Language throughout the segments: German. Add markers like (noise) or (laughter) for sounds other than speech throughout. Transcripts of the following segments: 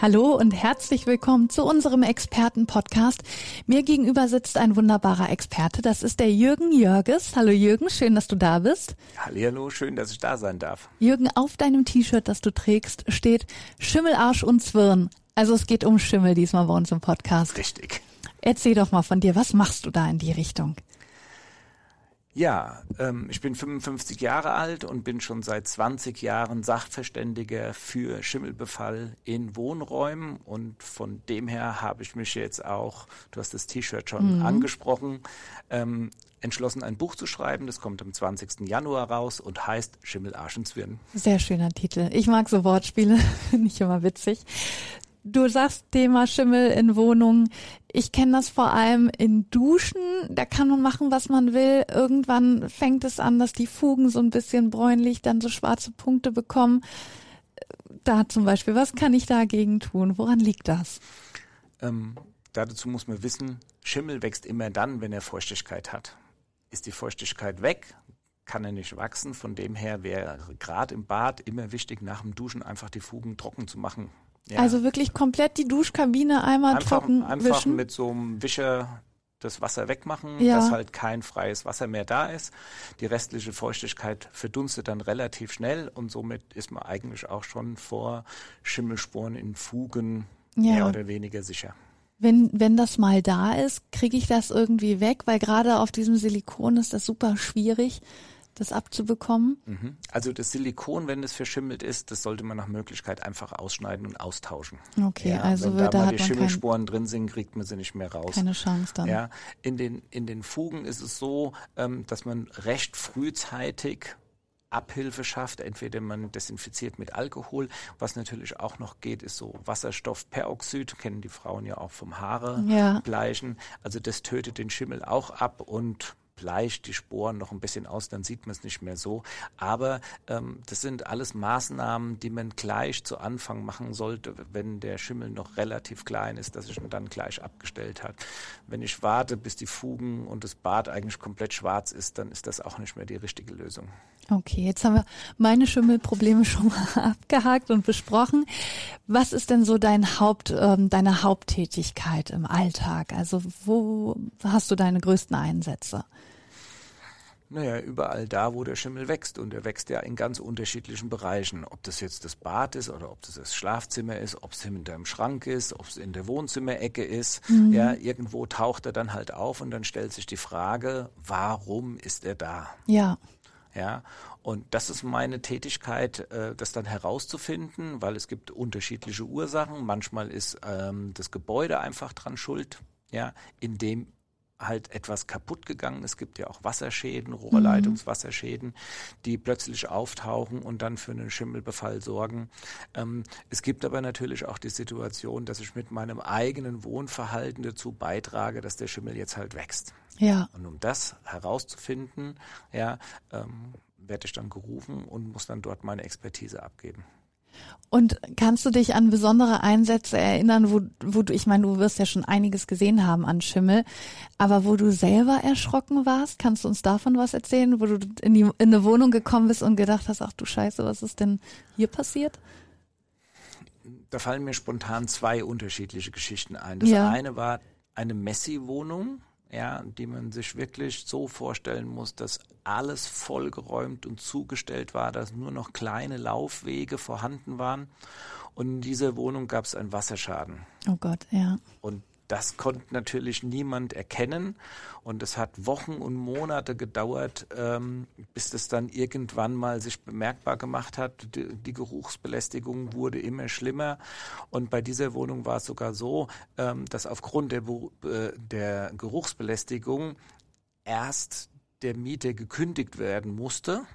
Hallo und herzlich willkommen zu unserem Experten-Podcast. Mir gegenüber sitzt ein wunderbarer Experte. Das ist der Jürgen Jörges. Hallo Jürgen, schön, dass du da bist. Hallo, schön, dass ich da sein darf. Jürgen, auf deinem T-Shirt, das du trägst, steht Schimmel, Arsch und Zwirn. Also es geht um Schimmel diesmal bei uns im Podcast. Richtig. Erzähl doch mal von dir, was machst du da in die Richtung? Ja, ähm, ich bin 55 Jahre alt und bin schon seit 20 Jahren Sachverständiger für Schimmelbefall in Wohnräumen und von dem her habe ich mich jetzt auch, du hast das T-Shirt schon mhm. angesprochen, ähm, entschlossen, ein Buch zu schreiben. Das kommt am 20. Januar raus und heißt Schimmel, Arsch und Zwirn. Sehr schöner Titel. Ich mag so Wortspiele, (laughs) finde ich immer witzig. Du sagst Thema Schimmel in Wohnungen. Ich kenne das vor allem in Duschen. Da kann man machen, was man will. Irgendwann fängt es an, dass die Fugen so ein bisschen bräunlich, dann so schwarze Punkte bekommen. Da zum Beispiel, was kann ich dagegen tun? Woran liegt das? Ähm, dazu muss man wissen, Schimmel wächst immer dann, wenn er Feuchtigkeit hat. Ist die Feuchtigkeit weg, kann er nicht wachsen. Von dem her wäre gerade im Bad immer wichtig, nach dem Duschen einfach die Fugen trocken zu machen ja. Also wirklich komplett die Duschkabine einmal einfach, trocken Einfach wischen. mit so einem Wischer das Wasser wegmachen, ja. dass halt kein freies Wasser mehr da ist. Die restliche Feuchtigkeit verdunstet dann relativ schnell und somit ist man eigentlich auch schon vor Schimmelsporen in Fugen ja. mehr oder weniger sicher. Wenn, wenn das mal da ist, kriege ich das irgendwie weg, weil gerade auf diesem Silikon ist das super schwierig das abzubekommen? Mhm. Also das Silikon, wenn es verschimmelt ist, das sollte man nach Möglichkeit einfach ausschneiden und austauschen. Okay, ja, also wenn da, da mal die Schimmelsporen drin sind, kriegt man sie nicht mehr raus. Keine Chance dann. Ja, in den in den Fugen ist es so, ähm, dass man recht frühzeitig Abhilfe schafft. Entweder man desinfiziert mit Alkohol. Was natürlich auch noch geht, ist so Wasserstoffperoxid. Kennen die Frauen ja auch vom Haare ja. bleichen. Also das tötet den Schimmel auch ab und bleicht die Sporen noch ein bisschen aus, dann sieht man es nicht mehr so. Aber ähm, das sind alles Maßnahmen, die man gleich zu Anfang machen sollte, wenn der Schimmel noch relativ klein ist, dass ich ihn dann gleich abgestellt hat. Wenn ich warte, bis die Fugen und das Bad eigentlich komplett schwarz ist, dann ist das auch nicht mehr die richtige Lösung. Okay, jetzt haben wir meine Schimmelprobleme (laughs) schon mal abgehakt und besprochen. Was ist denn so dein Haupt, ähm, deine Haupttätigkeit im Alltag? Also wo hast du deine größten Einsätze? Naja, überall da, wo der Schimmel wächst. Und er wächst ja in ganz unterschiedlichen Bereichen. Ob das jetzt das Bad ist oder ob das das Schlafzimmer ist, ob es hinter dem Schrank ist, ob es in der Wohnzimmerecke ist. Mhm. Ja, irgendwo taucht er dann halt auf und dann stellt sich die Frage, warum ist er da? Ja. Ja, und das ist meine Tätigkeit, äh, das dann herauszufinden, weil es gibt unterschiedliche Ursachen. Manchmal ist ähm, das Gebäude einfach dran schuld, ja, in dem halt etwas kaputt gegangen. Es gibt ja auch Wasserschäden, Rohrleitungswasserschäden, die plötzlich auftauchen und dann für einen Schimmelbefall sorgen. Ähm, es gibt aber natürlich auch die Situation, dass ich mit meinem eigenen Wohnverhalten dazu beitrage, dass der Schimmel jetzt halt wächst. Ja. Und um das herauszufinden, ja, ähm, werde ich dann gerufen und muss dann dort meine Expertise abgeben. Und kannst du dich an besondere Einsätze erinnern, wo, wo du, ich meine, du wirst ja schon einiges gesehen haben an Schimmel, aber wo du selber erschrocken warst? Kannst du uns davon was erzählen, wo du in, die, in eine Wohnung gekommen bist und gedacht hast, ach du Scheiße, was ist denn hier passiert? Da fallen mir spontan zwei unterschiedliche Geschichten ein. Das ja. eine war eine Messi-Wohnung ja, die man sich wirklich so vorstellen muss, dass alles vollgeräumt und zugestellt war, dass nur noch kleine Laufwege vorhanden waren. Und in dieser Wohnung gab es einen Wasserschaden. Oh Gott, ja. Und das konnte natürlich niemand erkennen und es hat Wochen und Monate gedauert, ähm, bis das dann irgendwann mal sich bemerkbar gemacht hat. Die, die, Geruchsbelästigung wurde immer schlimmer und bei dieser Wohnung war es sogar so, ähm, dass aufgrund der, äh, der Geruchsbelästigung erst der Mieter gekündigt werden musste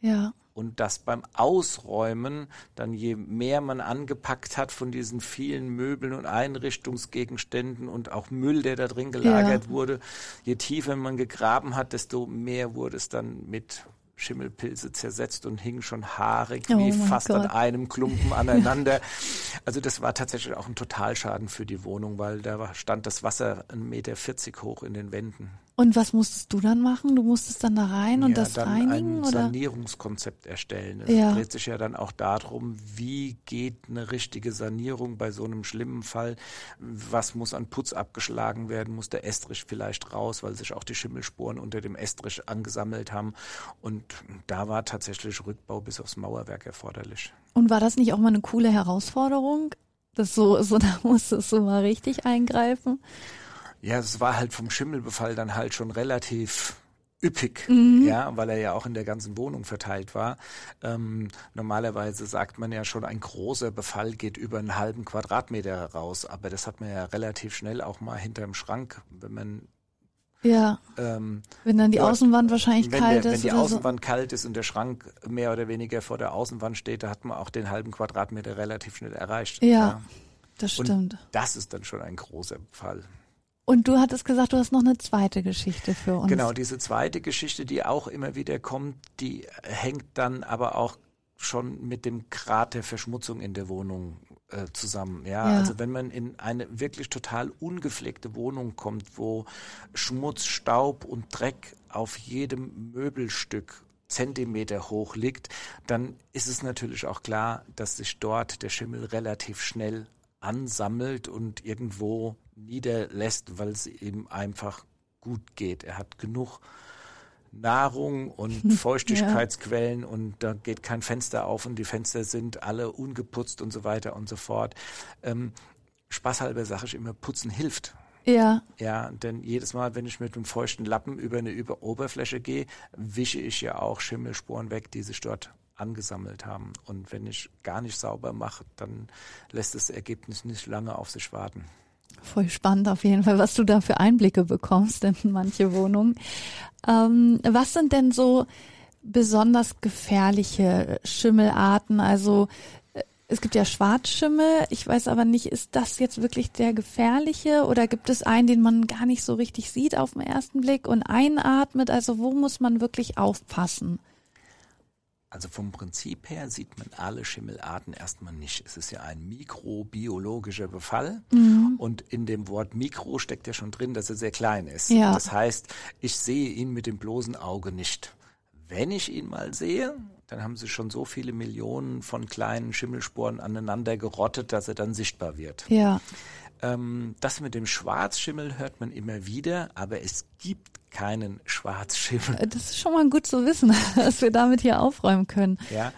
Ja. Und dass beim Ausräumen dann je mehr man angepackt hat von diesen vielen Möbeln und Einrichtungsgegenständen und auch Müll, der da drin gelagert Ja. wurde, je tiefer man gegraben hat, desto mehr wurde es dann mit Schimmelpilze zersetzt und hing schon haarig Oh wie fast an Gott. einem Klumpen aneinander. (laughs) Also das war tatsächlich auch ein Totalschaden für die Wohnung, weil da stand das Wasser 1,40 Meter hoch in den Wänden. Und was musstest du dann machen? Du musstest dann da rein und ja, das dann reinigen ein oder? Sanierungskonzept erstellen. Es Ja. dreht sich ja dann auch darum, wie geht eine richtige Sanierung bei so einem schlimmen Fall? Was muss an Putz abgeschlagen werden? Muss der Estrich vielleicht raus, weil sich auch die Schimmelsporen unter dem Estrich angesammelt haben? Und da war tatsächlich Rückbau bis aufs Mauerwerk erforderlich. Und war das nicht auch mal eine coole Herausforderung? Das so, so, (laughs) da musstest du mal richtig eingreifen. Ja, es war halt vom Schimmelbefall dann halt schon relativ üppig, Mhm. ja, weil er ja auch in der ganzen Wohnung verteilt war. Ähm, normalerweise sagt man ja schon, ein großer Befall geht über einen halben Quadratmeter raus, aber das hat man ja relativ schnell auch mal hinterm Schrank, wenn man Ja, ähm, wenn dann die Ja, Außenwand wahrscheinlich wenn, kalt der, wenn ist die oder Außenwand kalt ist und der Schrank mehr oder weniger vor der Außenwand steht, da hat man auch den halben Quadratmeter relativ schnell erreicht. Ja. so. Das Und stimmt. das ist dann schon ein großer Befall. Und du hattest gesagt, du hast noch eine zweite Geschichte für uns. Genau, diese zweite Geschichte, die auch immer wieder kommt, die hängt dann aber auch schon mit dem Grad der Verschmutzung in der Wohnung äh, zusammen. Ja? Ja. also wenn man in eine wirklich total ungepflegte Wohnung kommt, wo Schmutz, Staub und Dreck auf jedem Möbelstück Zentimeter hoch liegt, dann ist es natürlich auch klar, dass sich dort der Schimmel relativ schnell ansammelt und irgendwo niederlässt, weil es ihm einfach gut geht. Er hat genug Nahrung und (laughs) Feuchtigkeitsquellen und da geht kein Fenster auf und die Fenster sind alle ungeputzt und so weiter und so fort. Ähm, spaßhalber sage ich immer, putzen hilft. Ja, Ja, denn jedes Mal, wenn ich mit einem feuchten Lappen über eine über Oberfläche gehe, wische ich ja auch Schimmelsporen weg, die sich dort angesammelt haben. Und wenn ich gar nicht sauber mache, dann lässt das Ergebnis nicht lange auf sich warten. voll spannend auf jeden Fall, was du da für Einblicke bekommst in manche Wohnungen. Ähm, was sind denn so besonders gefährliche Schimmelarten? Also äh, es gibt ja Schwarzschimmel. Ich weiß aber nicht, ist das jetzt wirklich der gefährliche oder gibt es einen, den man gar nicht so richtig sieht auf den ersten Blick und einatmet? Also wo muss man wirklich aufpassen? Also vom Prinzip her sieht man alle Schimmelarten erstmal nicht. Es ist ja ein mikrobiologischer Befall Mhm. und in dem Wort Mikro steckt ja schon drin, dass er sehr klein ist. Ja. Das heißt, ich sehe ihn mit dem bloßen Auge nicht. Wenn ich ihn mal sehe, dann haben sie schon so viele Millionen von kleinen Schimmelsporen aneinander gerottet, dass er dann sichtbar wird. Ja, Ähm, das mit dem Schwarzschimmel hört man immer wieder, aber es gibt keinen Schwarzschimmel. äh, das ist schon mal gut zu wissen, (laughs) dass wir damit hier aufräumen können. Ja,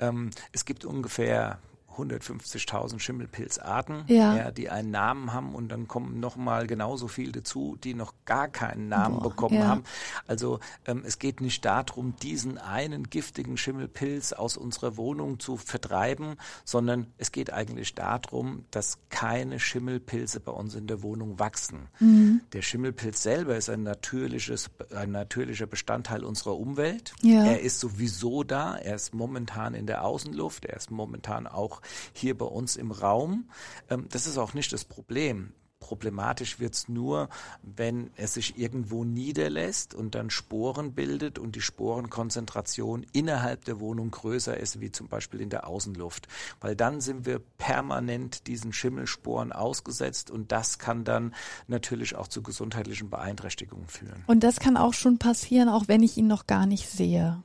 ähm, es gibt ungefähr 150.000 Schimmelpilzarten, Ja. die einen Namen haben und dann kommen noch mal genauso viele dazu, die noch gar keinen Namen Boah, bekommen ja. haben. Also ähm, es geht nicht darum, diesen einen giftigen Schimmelpilz aus unserer Wohnung zu vertreiben, sondern es geht eigentlich darum, dass keine Schimmelpilze bei uns in der Wohnung wachsen. Mhm. Der Schimmelpilz selber ist ein natürliches, ein natürlicher Bestandteil unserer Umwelt. Ja. Er ist sowieso da. Er ist momentan in der Außenluft. Er ist momentan auch hier bei uns im Raum. Ähm, das ist auch nicht das Problem. Problematisch wird's nur, wenn er sich irgendwo niederlässt und dann Sporen bildet und die Sporenkonzentration innerhalb der Wohnung größer ist, wie zum Beispiel in der Außenluft. Weil dann sind wir permanent diesen Schimmelsporen ausgesetzt und das kann dann natürlich auch zu gesundheitlichen Beeinträchtigungen führen. Und das kann auch schon passieren, auch wenn ich ihn noch gar nicht sehe.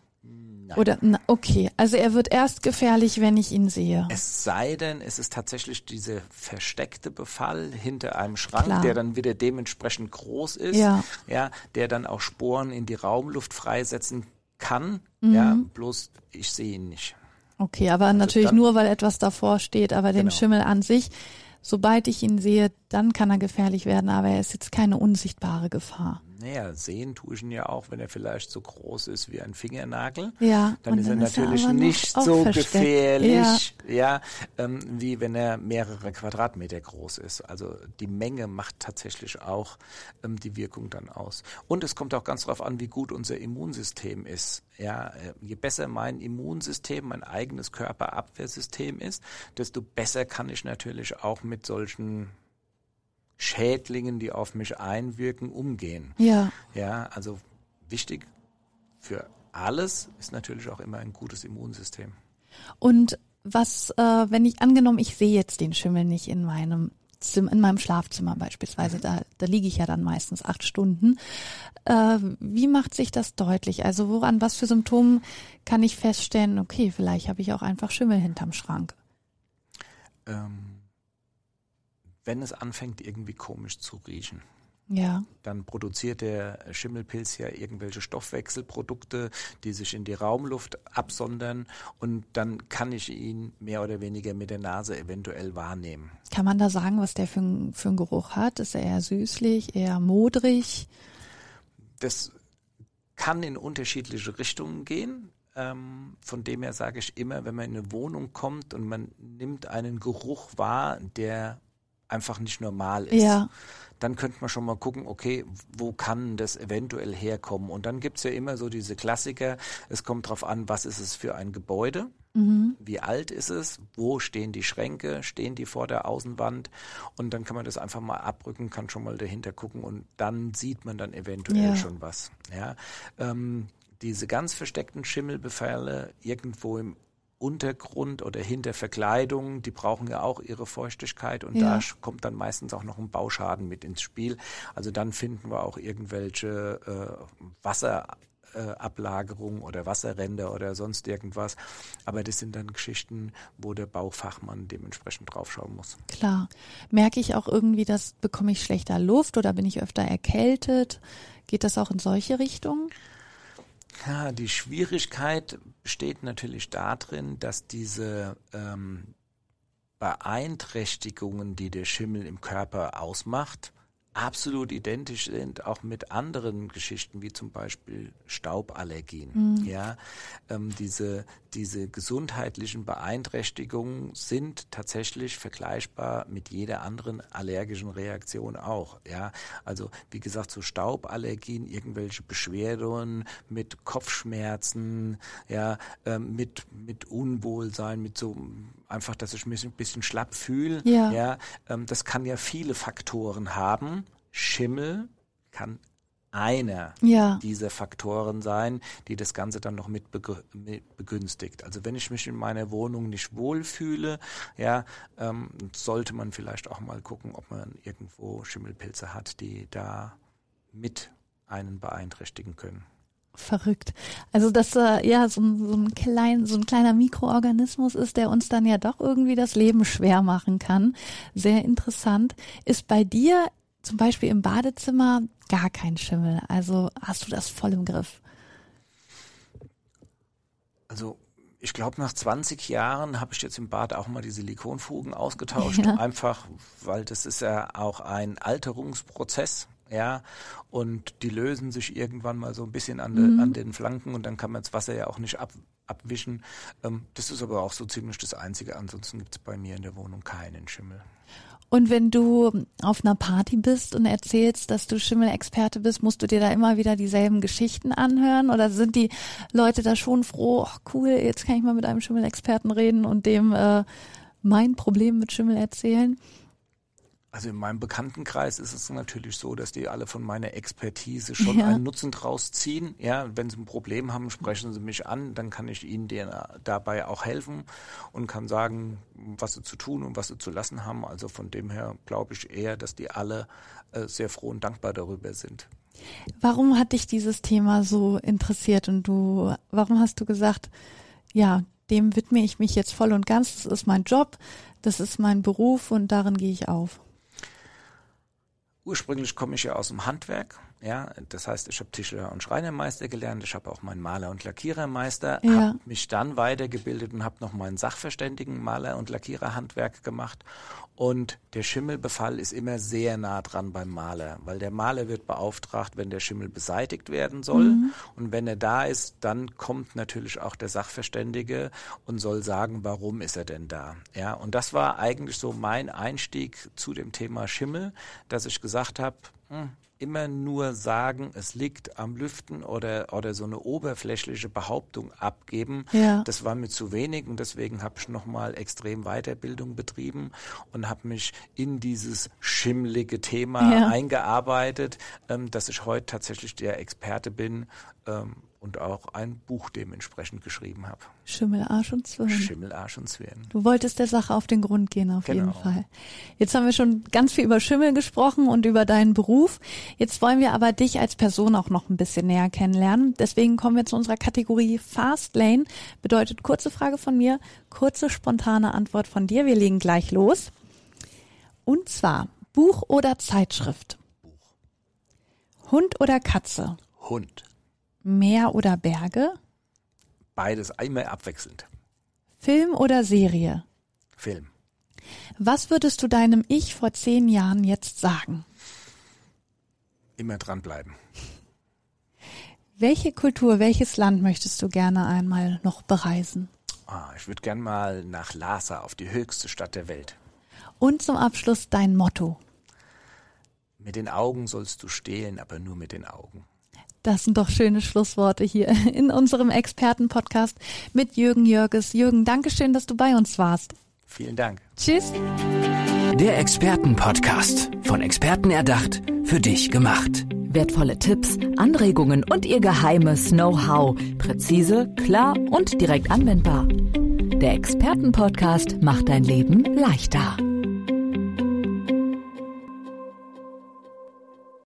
Oder na, okay, also er wird erst gefährlich, wenn ich ihn sehe. Es sei denn, es ist tatsächlich dieser versteckte Befall hinter einem Schrank, Klar. der dann wieder dementsprechend groß ist, Ja. ja, der dann auch Sporen in die Raumluft freisetzen kann. Mhm. Ja, bloß ich sehe ihn nicht. Okay, aber natürlich Also dann- nur, weil etwas davor steht, aber den Genau. Schimmel an sich, sobald ich ihn sehe, dann kann er gefährlich werden, aber er ist jetzt keine unsichtbare Gefahr. Naja, sehen tue ich ihn ja auch, wenn er vielleicht so groß ist wie ein Fingernagel. Ja, dann ist er natürlich er nicht so versteckt. gefährlich, ja, ja ähm, wie wenn er mehrere Quadratmeter groß ist. Also die Menge macht tatsächlich auch ähm, die Wirkung dann aus. Und es kommt auch ganz darauf an, wie gut unser Immunsystem ist. Ja, äh, je besser mein Immunsystem, mein eigenes Körperabwehrsystem ist, desto besser kann ich natürlich auch mit solchen Schädlingen, die auf mich einwirken, umgehen. Ja. Ja, also wichtig für alles ist natürlich auch immer ein gutes Immunsystem. Und was, äh, wenn ich angenommen, ich sehe jetzt den Schimmel nicht in meinem Zimmer, in meinem Schlafzimmer beispielsweise, da, da liege ich ja dann meistens acht Stunden. Äh, wie macht sich das deutlich? Also woran, was für Symptomen kann ich feststellen, okay, vielleicht habe ich auch einfach Schimmel hinterm Schrank? Ähm wenn es anfängt irgendwie komisch zu riechen. Ja. Dann produziert der Schimmelpilz ja irgendwelche Stoffwechselprodukte, die sich in die Raumluft absondern und dann kann ich ihn mehr oder weniger mit der Nase eventuell wahrnehmen. Kann man da sagen, was der für, für einen Geruch hat? Ist er eher süßlich, eher modrig? Das kann in unterschiedliche Richtungen gehen. Ähm, von dem her sage ich immer, wenn man in eine Wohnung kommt und man nimmt einen Geruch wahr, der einfach nicht normal ist. Ja. Dann könnte man schon mal gucken, okay, wo kann das eventuell herkommen? Und dann gibt es ja immer so diese Klassiker. Es kommt darauf an, was ist es für ein Gebäude? Mhm. Wie alt ist es? Wo stehen die Schränke? Stehen die vor der Außenwand? Und dann kann man das einfach mal abrücken, kann schon mal dahinter gucken und dann sieht man dann eventuell ja. schon was. Ja, ähm, diese ganz versteckten Schimmelbefälle irgendwo im Untergrund oder hinter Verkleidung, die brauchen ja auch ihre Feuchtigkeit und ja. da kommt dann meistens auch noch ein Bauschaden mit ins Spiel. Also dann finden wir auch irgendwelche äh, Wasserablagerungen oder Wasserränder oder sonst irgendwas. Aber das sind dann Geschichten, wo der Baufachmann dementsprechend draufschauen muss. Klar. Merke ich auch irgendwie, dass bekomme ich schlechter Luft oder bin ich öfter erkältet? Geht das auch in solche Richtungen? Ja, die Schwierigkeit besteht natürlich darin, dass diese ähm, Beeinträchtigungen, die der Schimmel im Körper ausmacht, absolut identisch sind, auch mit anderen Geschichten, wie zum Beispiel Stauballergien. Mhm. Ja, ähm, diese, diese gesundheitlichen Beeinträchtigungen sind tatsächlich vergleichbar mit jeder anderen allergischen Reaktion auch. Ja, also wie gesagt, so Stauballergien, irgendwelche Beschwerden mit Kopfschmerzen, ja, ähm, mit, mit Unwohlsein, mit so einfach, dass ich mich ein bisschen schlapp fühle. Ja, ja ähm, das kann ja viele Faktoren haben. Schimmel kann einer ja. dieser Faktoren sein, die das Ganze dann noch mit, begünstigt. Also wenn ich mich in meiner Wohnung nicht wohlfühle, ja, ähm, sollte man vielleicht auch mal gucken, ob man irgendwo Schimmelpilze hat, die da mit einen beeinträchtigen können. Verrückt. Also dass äh, ja so so ein klein so ein kleiner Mikroorganismus ist, der uns dann ja doch irgendwie das Leben schwer machen kann. Sehr interessant. Ist bei dir zum Beispiel im Badezimmer gar kein Schimmel. Also hast du das voll im Griff? Also ich glaube, nach 20 Jahren habe ich jetzt im Bad auch mal die Silikonfugen ausgetauscht, (laughs) ja. einfach, weil das ist ja auch ein Alterungsprozess ja, und die lösen sich irgendwann mal so ein bisschen an, de, mhm. an den Flanken und dann kann man das Wasser ja auch nicht ab, abwischen. Ähm, das ist aber auch so ziemlich das Einzige. Ansonsten gibt es bei mir in der Wohnung keinen Schimmel. Und wenn du auf einer Party bist und erzählst, dass du Schimmelexperte bist, musst du dir da immer wieder dieselben Geschichten anhören? Oder sind die Leute da schon froh, oh, cool, jetzt kann ich mal mit einem Schimmelexperten reden und dem äh, mein Problem mit Schimmel erzählen? Also in meinem Bekanntenkreis ist es natürlich so, dass die alle von meiner Expertise schon ja. einen Nutzen draus ziehen. Ja, wenn sie ein Problem haben, sprechen sie mich an, dann kann ich ihnen dabei auch helfen und kann sagen, was sie zu tun und was sie zu lassen haben. Also von dem her glaube ich eher, dass die alle äh, sehr froh und dankbar darüber sind. Warum hat dich dieses Thema so interessiert und du, warum hast du gesagt, ja, dem widme ich mich jetzt voll und ganz, das ist mein Job, das ist mein Beruf und darin gehe ich auf? Ursprünglich komme ich ja aus dem Handwerk. Ja, das heißt, ich habe Tischler und Schreinermeister gelernt, ich habe auch meinen Maler und Lackierermeister, Ja. habe mich dann weitergebildet und habe noch meinen Sachverständigen Maler und Lackiererhandwerk gemacht. Und der Schimmelbefall ist immer sehr nah dran beim Maler, weil der Maler wird beauftragt, wenn der Schimmel beseitigt werden soll. Und wenn er da ist, dann kommt natürlich auch der Sachverständige und soll sagen, warum ist er denn da? Ja, und das war eigentlich so mein Einstieg zu dem Thema Schimmel, dass ich gesagt habe, hm, immer nur sagen, es liegt am Lüften oder, oder so eine oberflächliche Behauptung abgeben, Ja. das war mir zu wenig und deswegen habe ich nochmal extrem Weiterbildung betrieben und habe mich in dieses schimmlige Thema Ja. eingearbeitet, ähm, dass ich heute tatsächlich der Experte bin ähm, und auch ein Buch dementsprechend geschrieben habe. Schimmel, Arsch und Zwirn. Schimmel, Arsch und Zwirn. Du wolltest der Sache auf den Grund gehen, auf Genau. jeden Fall. Jetzt haben wir schon ganz viel über Schimmel gesprochen und über deinen Beruf. Jetzt wollen wir aber dich als Person auch noch ein bisschen näher kennenlernen. Deswegen kommen wir zu unserer Kategorie Fast Lane. Bedeutet kurze Frage von mir, kurze spontane Antwort von dir. Wir legen gleich los. Und zwar Buch oder Zeitschrift? Hund oder Katze? Hund. Meer oder Berge? Beides einmal abwechselnd. Film oder Serie? Film. Was würdest du deinem Ich vor zehn Jahren jetzt sagen? Immer dranbleiben. Welche Kultur, welches Land möchtest du gerne einmal noch bereisen? Ah, ich würde gern mal nach Lhasa auf die höchste Stadt der Welt. Und zum Abschluss dein Motto. Mit den Augen sollst du stehlen, aber nur mit den Augen. Das sind doch schöne Schlussworte hier (laughs) in unserem Expertenpodcast mit Jürgen Jörges. Jürgen, Dankeschön, dass du bei uns warst. Vielen Dank. Tschüss. Der Expertenpodcast. Von Experten erdacht, für dich gemacht. Wertvolle Tipps, Anregungen und ihr geheimes Know-how. Präzise, klar und direkt anwendbar. Der Expertenpodcast macht dein Leben leichter.